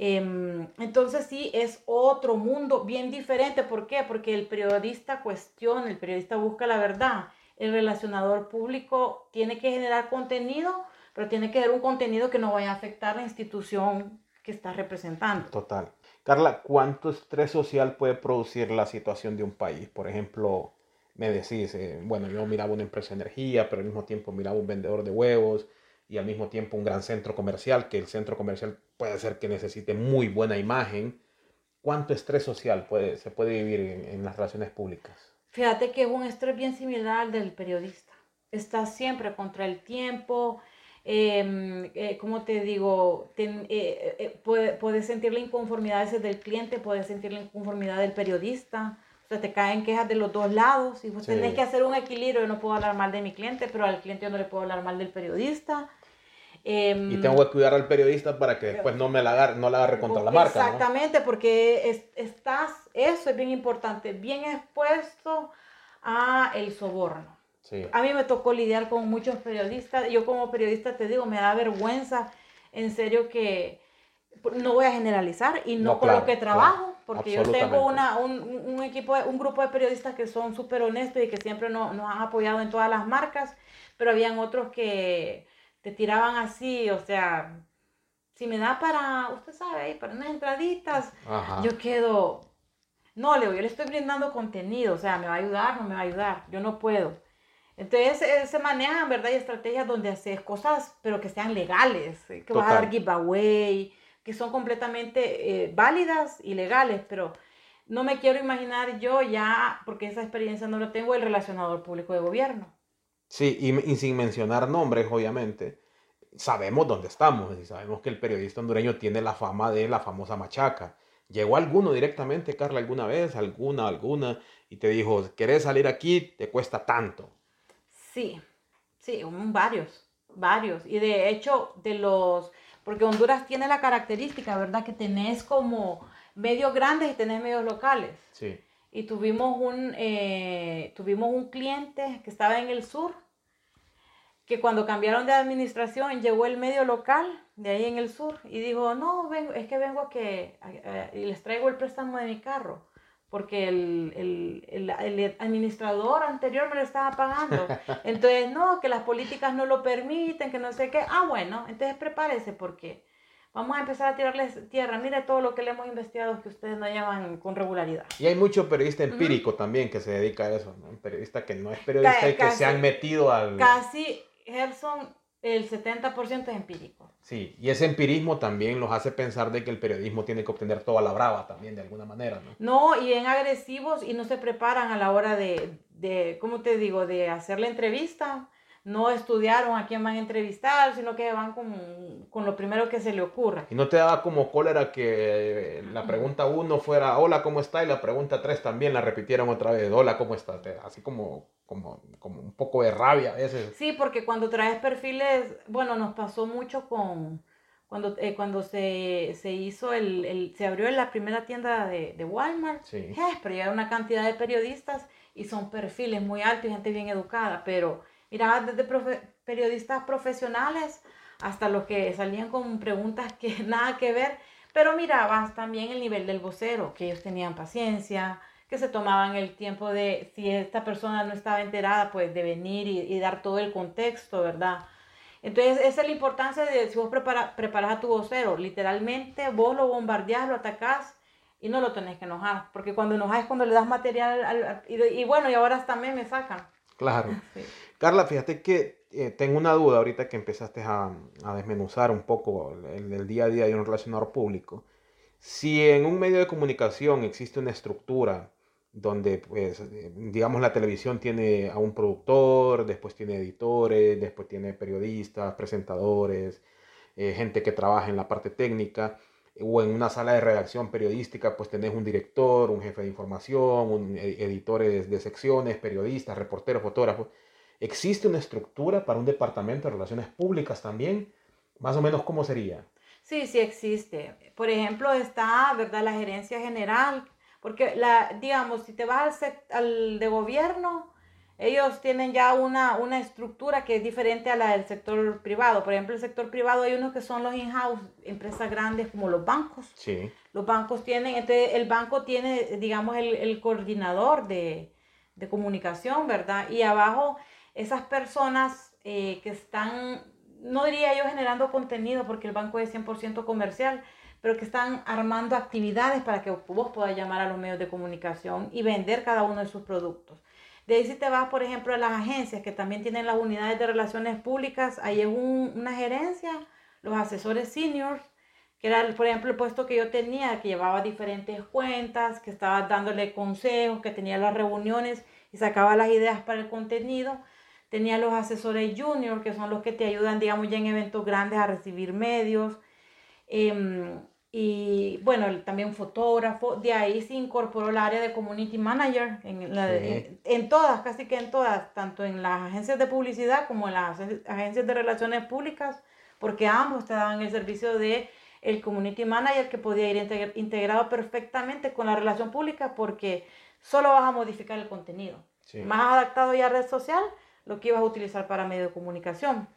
Em, entonces sí, es otro mundo bien diferente. ¿Por qué? Porque el periodista cuestiona, el periodista busca la verdad. El relacionador público tiene que generar contenido, pero tiene que ser un contenido que no vaya a afectar la institución que está representando. Total. Carla, ¿cuánto estrés social puede producir la situación de un país? Por ejemplo, me decís, eh, bueno, yo miraba una empresa de energía, pero al mismo tiempo miraba un vendedor de huevos, y al mismo tiempo un gran centro comercial, que el centro comercial puede ser que necesite muy buena imagen. ¿Cuánto estrés social puede, se puede vivir en, las relaciones públicas? Fíjate que es un estrés bien similar al del periodista. Está siempre contra el tiempo, eh, eh, como te digo, ten, eh, puedes sentir la inconformidad ese del cliente, puedes sentir la inconformidad del periodista. O sea, te caen quejas de los dos lados y vos tenés que hacer un equilibrio. Yo no puedo hablar mal de mi cliente, pero al cliente yo no le puedo hablar mal del periodista. Em, y tengo que cuidar al periodista para que después no me la agarre, no la agarre contra la marca. Exactamente, porque estás, eso es bien importante, bien expuesto a el soborno. A mí me tocó lidiar con muchos periodistas. Yo como periodista te digo, me da vergüenza, en serio que no voy a generalizar y no, con lo que trabajo, porque yo tengo una, un, un, equipo, un grupo de periodistas que son súper honestos y que siempre nos, nos han apoyado en todas las marcas, pero habían otros que te tiraban así, o sea, si me da para, usted sabe, para unas entraditas, yo quedo, no, Leo, yo le estoy brindando contenido, o sea, me va a ayudar, no me va a ayudar, yo no puedo. Entonces eh, se manejan, ¿verdad? Y estrategias donde haces cosas, pero que sean legales, eh, que vas a dar giveaway, que son completamente eh, válidas y legales, pero no me quiero imaginar yo ya, porque esa experiencia no lo tengo, el relacionador público de gobierno. Sí, y, sin mencionar nombres, obviamente, sabemos dónde estamos y sabemos que el periodista hondureño tiene la fama de la famosa machaca. ¿Llegó alguno directamente, Carla, alguna vez? ¿Alguna, alguna? Y te dijo, ¿querés salir aquí? Te cuesta tanto. Sí, sí, varios, varios. Y de hecho, de los, porque Honduras tiene la característica, ¿verdad? Que tenés como medios grandes y tenés medios locales. Sí y tuvimos un, eh, tuvimos un cliente que estaba en el sur, que cuando cambiaron de administración llegó el medio local de ahí en el sur y dijo, no, vengo, es que vengo a que y les traigo el préstamo de mi carro, porque el, el, el, el, administrador anterior me lo estaba pagando. Entonces, no, que las políticas no lo permiten, que no sé qué. Ah, bueno, entonces prepárese porque Vamos a empezar a tirarles tierra. Mire todo lo que le hemos investigado que ustedes no llevan con regularidad. Y hay mucho periodista empírico también que se dedica a eso. Un periodista que no es periodista y que se han metido al... Casi, Gerson, el 70% es empírico. Sí, y ese empirismo también los hace pensar de que el periodismo tiene que obtener toda la brava también, de alguna manera, ¿no? No, y en agresivos y no se preparan a la hora de, de ¿cómo te digo?, de hacer la entrevista no estudiaron a quién van a entrevistar, sino que van con, con, lo primero que se le ocurra. ¿Y no te daba como cólera que la pregunta uno fuera, hola, ¿cómo está? Y la pregunta tres también la repitieron otra vez, hola, ¿cómo está? Así como, como, como un poco de rabia a veces. Sí, porque cuando traes perfiles, bueno, nos pasó mucho con, cuando, eh, cuando se, se, hizo el, el, se abrió la primera tienda de, de Walmart, sí. Pero ya una cantidad de periodistas y son perfiles muy altos y gente bien educada, pero Mira, desde periodistas profesionales hasta los que salían con preguntas que nada que ver, pero mirabas también el nivel del vocero, que ellos tenían paciencia, que se tomaban el tiempo de, si esta persona no estaba enterada, pues de venir y, dar todo el contexto, ¿verdad? Entonces, esa es la importancia de si vos prepara, preparas a tu vocero, literalmente vos lo bombardeás, lo atacás y no lo tenés que enojar, porque cuando enojas es cuando le das material al, y, y, bueno, y ahora también me sacan. Claro. Sí. Carla, fíjate que eh, tengo una duda ahorita que empezaste a, a desmenuzar un poco el, el, día a día de un relacionador público. Si en un medio de comunicación existe una estructura donde, pues, eh, digamos, la televisión tiene a un productor, después tiene editores, después tiene periodistas, presentadores, eh, gente que trabaja en la parte técnica, o en una sala de redacción periodística, pues tenés un director, un jefe de información, un, editores de secciones, periodistas, reporteros, fotógrafos ¿Existe una estructura para un departamento de relaciones públicas también? Más o menos, ¿cómo sería? Sí, sí existe. Por ejemplo, está, ¿verdad? La gerencia general, porque, la, digamos, si te vas al, al de gobierno, ellos tienen ya una, una estructura que es diferente a la del sector privado. Por ejemplo, el sector privado hay unos que son los in-house, empresas grandes como los bancos. Sí. Los bancos tienen, entonces el banco tiene, digamos, el, el coordinador de, de comunicación, ¿verdad? Y abajo esas personas eh, que están, no diría yo generando contenido porque el banco es 100% comercial, pero que están armando actividades para que vos puedas llamar a los medios de comunicación y vender cada uno de sus productos. De ahí si te vas, por ejemplo, a las agencias que también tienen las unidades de relaciones públicas, ahí es una gerencia, los asesores seniors, que era, por ejemplo, el puesto que yo tenía, que llevaba diferentes cuentas, que estaba dándole consejos, que tenía las reuniones y sacaba las ideas para el contenido. Tenía los asesores junior, que son los que te ayudan, digamos, ya en eventos grandes a recibir medios. Em, y bueno, también fotógrafo. De ahí se incorporó el área de community manager en, en, todas, casi que en todas, tanto en las agencias de publicidad como en las agencias de relaciones públicas, porque ambos te daban el servicio de el community manager que podía ir integrado perfectamente con la relación pública porque solo vas a modificar el contenido. Más adaptado ya a red social, lo que ibas a utilizar para medio de comunicación.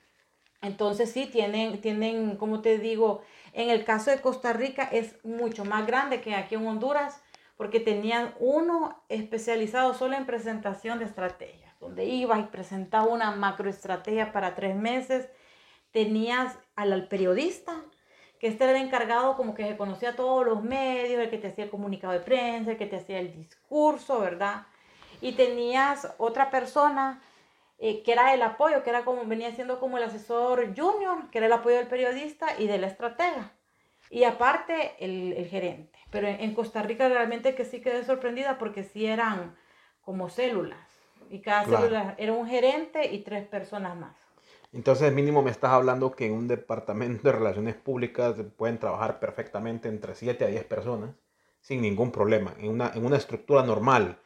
Entonces sí, tienen, tienen, como te digo, en el caso de Costa Rica es mucho más grande que aquí en Honduras, porque tenían uno especializado solo en presentación de estrategias, donde ibas y presentabas una macroestrategia para tres meses. Tenías al, periodista, que este era el encargado como que se conocía todos los medios, el que te hacía el comunicado de prensa, el que te hacía el discurso, ¿verdad? Y tenías otra persona eh, que era el apoyo, que era como, venía siendo como el asesor junior, que era el apoyo del periodista y de la estratega. Y aparte, el, el gerente. Pero en, Costa Rica realmente que sí quedé sorprendida porque sí eran como células. Y cada célula era un gerente y tres personas más. Entonces, mínimo me estás hablando que en un departamento de relaciones públicas pueden trabajar perfectamente entre 7 a 10 personas sin ningún problema, en una, en una estructura normal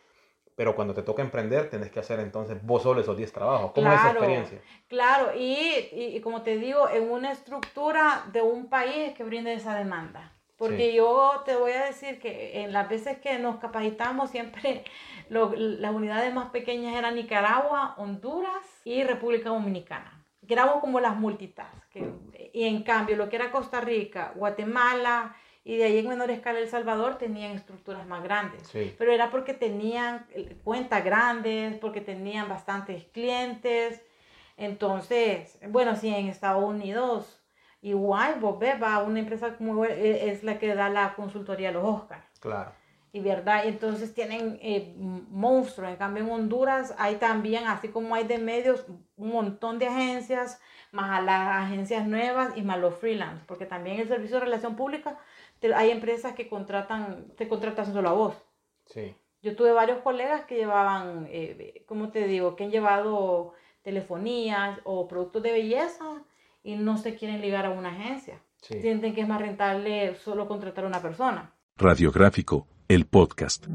pero cuando te toca emprender, tenés que hacer entonces vos solo esos 10 trabajos. ¿Cómo es esa experiencia? Claro, y, y, como te digo, en una estructura de un país que brinde esa demanda. Porque yo te voy a decir que en las veces que nos capacitamos, siempre las unidades más pequeñas eran Nicaragua, Honduras y República Dominicana. Que éramos como las multitask. y en cambio, lo que era Costa Rica, Guatemala, y de ahí en menor escala El Salvador tenían estructuras más grandes. Pero era porque tenían eh, cuentas grandes, porque tenían bastantes clientes. Entonces, bueno, sí, en Estados Unidos, igual, vos ves, va una empresa como es la que da la consultoría a los Oscars. Claro. y verdad, entonces tienen eh, monstruos. En cambio, en Honduras hay también, así como hay de medios, un montón de agencias, más a las agencias nuevas y más los freelance, porque también el servicio de relación pública, hay empresas que contratan, te contratan solo a vos. Sí. Yo tuve varios colegas que llevaban, eh, ¿cómo te digo? Que han llevado telefonías o productos de belleza y no se quieren ligar a una agencia. Sienten que es más rentable solo contratar a una persona. Radiográfico el podcast.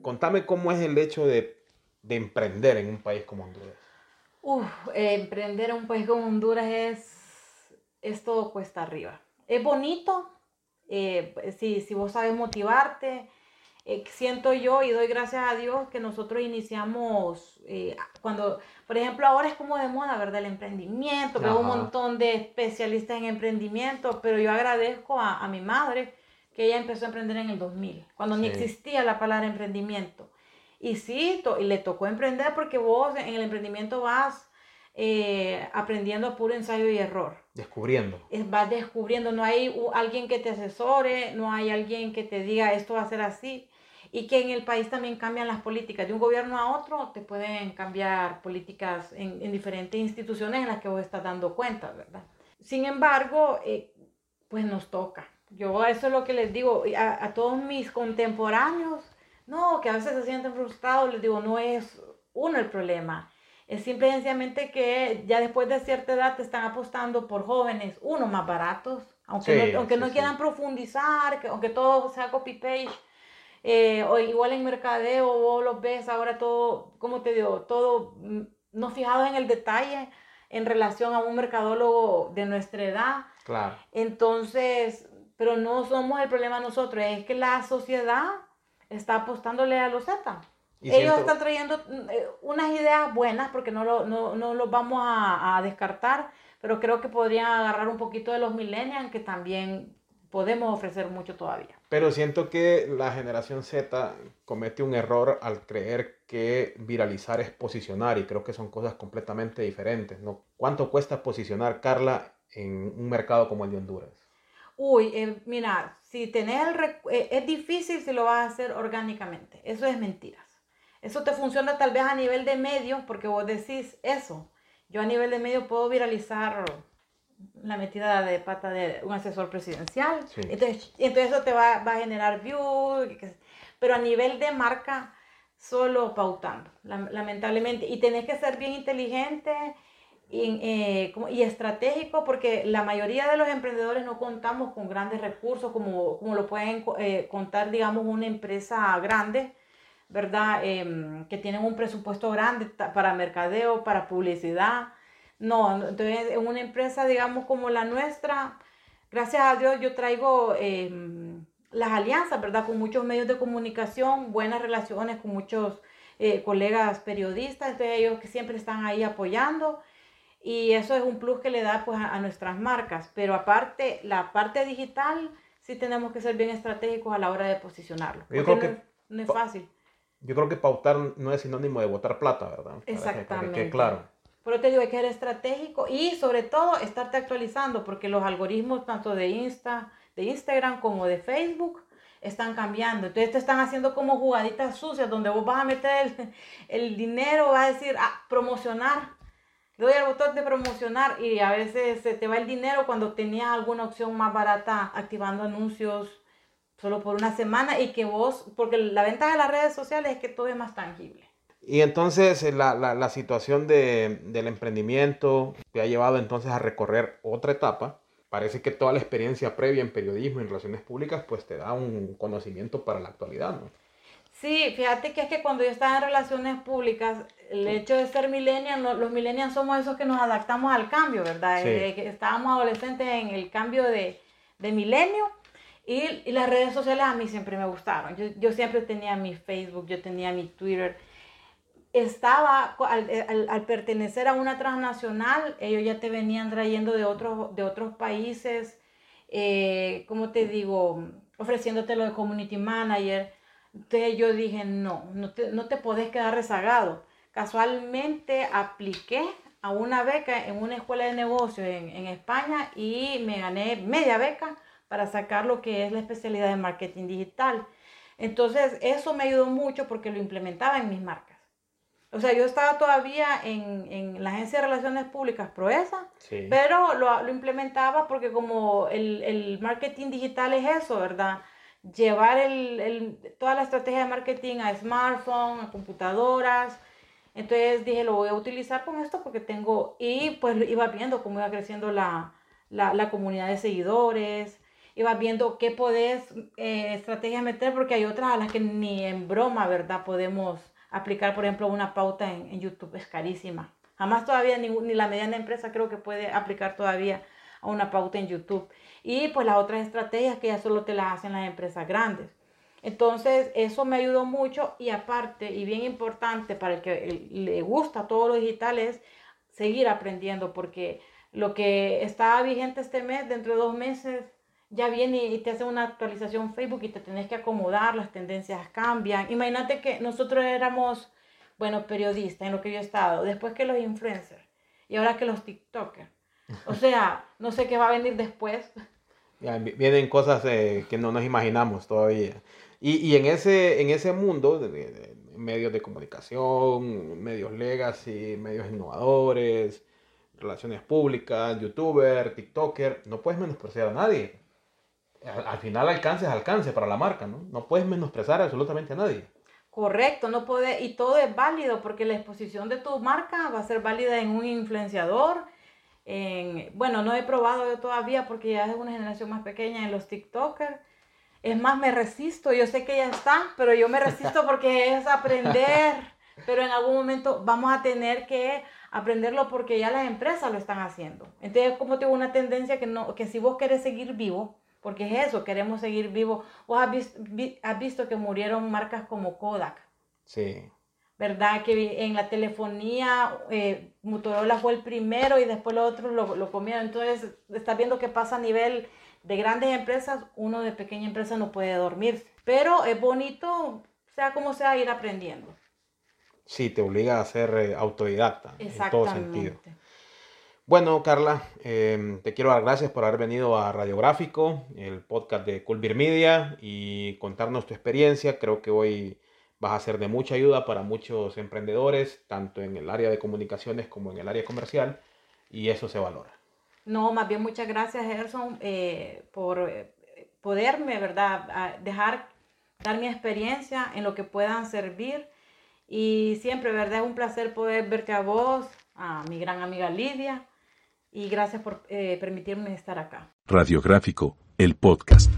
Contame cómo es el hecho de, emprender en un país como Honduras. Uf, emprender en un país como Honduras es, es todo cuesta arriba. Es bonito, eh, si, si vos sabes motivarte, eh, siento yo y doy gracias a Dios que nosotros iniciamos eh, cuando, por ejemplo, ahora es como de moda, ¿verdad? El emprendimiento, veo un montón de especialistas en emprendimiento, pero yo agradezco a, a mi madre que ella empezó a emprender en el 2000, cuando ni existía la palabra emprendimiento. Y sí, y le tocó emprender porque vos en el emprendimiento vas eh, aprendiendo a puro ensayo y error. Descubriendo. Es, vas descubriendo, no hay alguien que te asesore, no hay alguien que te diga esto va a ser así. Y que en el país también cambian las políticas. De un gobierno a otro te pueden cambiar políticas en, en diferentes instituciones en las que vos estás dando cuenta, ¿verdad? Sin embargo, eh, pues nos toca yo eso es lo que les digo a, todos mis contemporáneos, no, que a veces se sienten frustrados, les digo, no es uno el problema. Es simplemente que ya después de cierta edad te están apostando por jóvenes, uno, más baratos, aunque no, aunque no quieran profundizar, que, aunque todo sea copy-paste. Eh, o igual en mercadeo, vos los ves ahora todo, ¿cómo te digo? Todo mm, no fijado en el detalle en relación a un mercadólogo de nuestra edad. Claro. Entonces, pero no somos el problema nosotros, es que la sociedad está apostándole a los Z. Ellos están trayendo mm, eh, unas ideas buenas porque no lo, no, no los vamos a, a, descartar, pero creo que podrían agarrar un poquito de los millennials que también podemos ofrecer mucho todavía. Pero siento que la generación Z comete un error al creer que viralizar es posicionar y creo que son cosas completamente diferentes. ¿no? ¿Cuánto cuesta posicionar, Carla, en un mercado como el de Honduras? uy, eh, mira, si tener eh, es difícil si lo vas a hacer orgánicamente. Eso es mentiras. Eso te funciona tal vez a nivel de medios porque vos decís eso. Yo a nivel de medio puedo viralizar la metida de pata de un asesor presidencial. Entonces, entonces, eso te va, va, a generar views. Pero a nivel de marca, solo pautando, lamentablemente. Y tenés que ser bien inteligente y, eh, y, estratégico porque la mayoría de los emprendedores no contamos con grandes recursos como, como lo pueden eh, contar, digamos, una empresa grande, ¿verdad? Em, que tienen un presupuesto grande para mercadeo, para publicidad. No, entonces en una empresa, digamos, como la nuestra, gracias a Dios yo traigo em, las alianzas, ¿verdad? Con muchos medios de comunicación, buenas relaciones con muchos eh, colegas periodistas, entonces ellos que siempre están ahí apoyando y eso es un plus que le da pues a, nuestras marcas. Pero aparte, la parte digital, sí tenemos que ser bien estratégicos a la hora de posicionarlo. Yo creo que no es fácil. Yo creo que pautar no es sinónimo de botar plata, ¿verdad? Exactamente. claro. Pero te digo, hay que ser estratégico y sobre todo estarte actualizando porque los algoritmos tanto de Insta, de Instagram como de Facebook están cambiando. Entonces te están haciendo como jugaditas sucias donde vos vas a meter el, el dinero, vas a decir, ah, promocionar doy al botón de promocionar y a veces se te va el dinero cuando tenías alguna opción más barata activando anuncios solo por una semana y que vos, porque la ventaja de las redes sociales es que todo es más tangible. Y entonces eh, la, la, la situación de, del emprendimiento te ha llevado entonces a recorrer otra etapa. Parece que toda la experiencia previa en periodismo y en relaciones públicas pues te da un conocimiento para la actualidad, ¿no? Sí, fíjate que es que cuando yo estaba en relaciones públicas, el hecho de ser millennial, los millennials somos esos que nos adaptamos al cambio, ¿verdad? Eh, estábamos adolescentes en el cambio de, de milenio y, y, las redes sociales a mí siempre me gustaron. Yo, yo, siempre tenía mi Facebook, yo tenía mi Twitter. Estaba, al, al, pertenecer a una transnacional, ellos ya te venían trayendo de otros, de otros países, eh, ¿cómo te digo? Ofreciéndote lo de community manager entonces yo dije, no, no te, no te podés quedar rezagado. Casualmente apliqué a una beca en una escuela de negocios en, en España y me gané media beca para sacar lo que es la especialidad de marketing digital. Entonces, eso me ayudó mucho porque lo implementaba en mis marcas. O sea, yo estaba todavía en, en la Agencia de Relaciones Públicas Proesa, pero lo, lo, implementaba porque como el, el, marketing digital es eso, ¿verdad? Llevar el, el, toda la estrategia de marketing a smartphone, a computadoras. Entonces dije, lo voy a utilizar con esto porque tengo, y pues iba viendo cómo iba creciendo la, la, la comunidad de seguidores, iba viendo qué podés, eh, estrategias meter, porque hay otras a las que ni en broma, ¿verdad? Podemos aplicar, por ejemplo, una pauta en, YouTube, es carísima. Jamás todavía ni, ni, la mediana empresa creo que puede aplicar todavía a una pauta en YouTube. Y pues las otras estrategias que ya solo te las hacen las empresas grandes. Entonces, eso me ayudó mucho y aparte, y bien importante para el que le gusta todo lo digital es seguir aprendiendo, porque lo que está vigente este mes, dentro de dos meses, ya viene y te hace una actualización Facebook y te tenés que acomodar, las tendencias cambian. Imagínate que nosotros éramos, bueno, periodistas en lo que yo he estado, después que los influencers y ahora que los TikTokers. O sea, no sé qué va a venir después. vienen cosas eh, que no nos imaginamos todavía. Y, y en, ese, en ese mundo de, medios de comunicación, medios legacy, medios innovadores, relaciones públicas, youtuber, tiktoker, no puedes menospreciar a nadie al, final alcance es alcance para la marca, ¿no? No puedes menosprezar absolutamente a nadie. Correcto, no puede, y todo es válido porque la exposición de tu marca va a ser válida en un influenciador. En, bueno, no he probado yo todavía porque ya es una generación más pequeña en los TikTokers. Es más, me resisto, yo sé que ya está, pero yo me resisto porque es aprender, pero en algún momento vamos a tener que aprenderlo porque ya las empresas lo están haciendo. Entonces, como tengo una tendencia que, no, que si vos querés seguir vivo, porque es eso, queremos seguir vivos. ¿Vos has visto, que murieron marcas como Kodak? Sí. ¿Verdad? Que en la telefonía eh, Motorola fue el primero y después los otros lo, lo comieron. Entonces, estás viendo que pasa a nivel de grandes empresas, uno de pequeña empresa no puede dormir. Pero es bonito, sea como sea, ir aprendiendo. Sí, te obliga a ser eh, autodidacta en todo sentido. Bueno, Carla, em, te quiero dar gracias por haber venido a Radiográfico, el podcast de Culbir Media, y contarnos tu experiencia. Creo que hoy vas a ser de mucha ayuda para muchos emprendedores, tanto en el área de comunicaciones como en el área comercial, y eso se valora. No, más bien muchas gracias, Gerson, eh, por eh, poderme, ¿verdad?, dejar dar mi experiencia en lo que puedan servir. Y siempre, ¿verdad? Es un placer poder verte a vos, a mi gran amiga Lidia y gracias por eh, permitirme estar acá. Radiográfico, el podcast.